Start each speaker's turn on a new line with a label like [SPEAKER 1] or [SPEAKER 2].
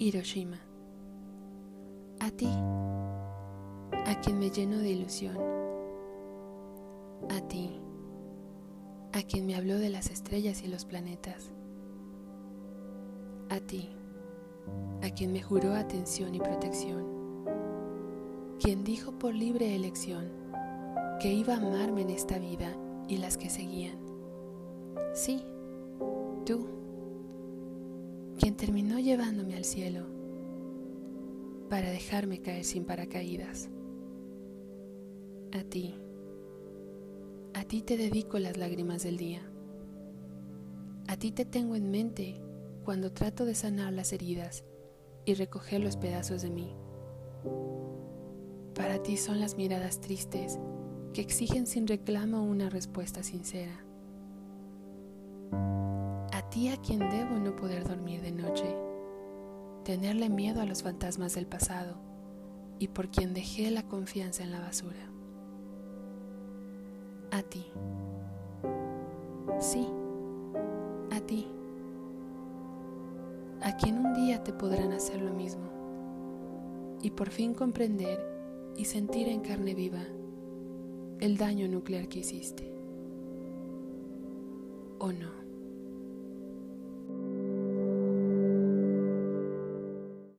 [SPEAKER 1] Hiroshima. A ti, a quien me lleno de ilusión. A ti, a quien me habló de las estrellas y los planetas. A ti, a quien me juró atención y protección. Quien dijo por libre elección que iba a amarme en esta vida y las que seguían. Sí, tú terminó llevándome al cielo para dejarme caer sin paracaídas. A ti, a ti te dedico las lágrimas del día. A ti te tengo en mente cuando trato de sanar las heridas y recoger los pedazos de mí. Para ti son las miradas tristes que exigen sin reclamo una respuesta sincera ti a quien debo no poder dormir de noche, tenerle miedo a los fantasmas del pasado y por quien dejé la confianza en la basura. A ti. Sí, a ti. A quien un día te podrán hacer lo mismo y por fin comprender y sentir en carne viva el daño nuclear que hiciste. ¿O no?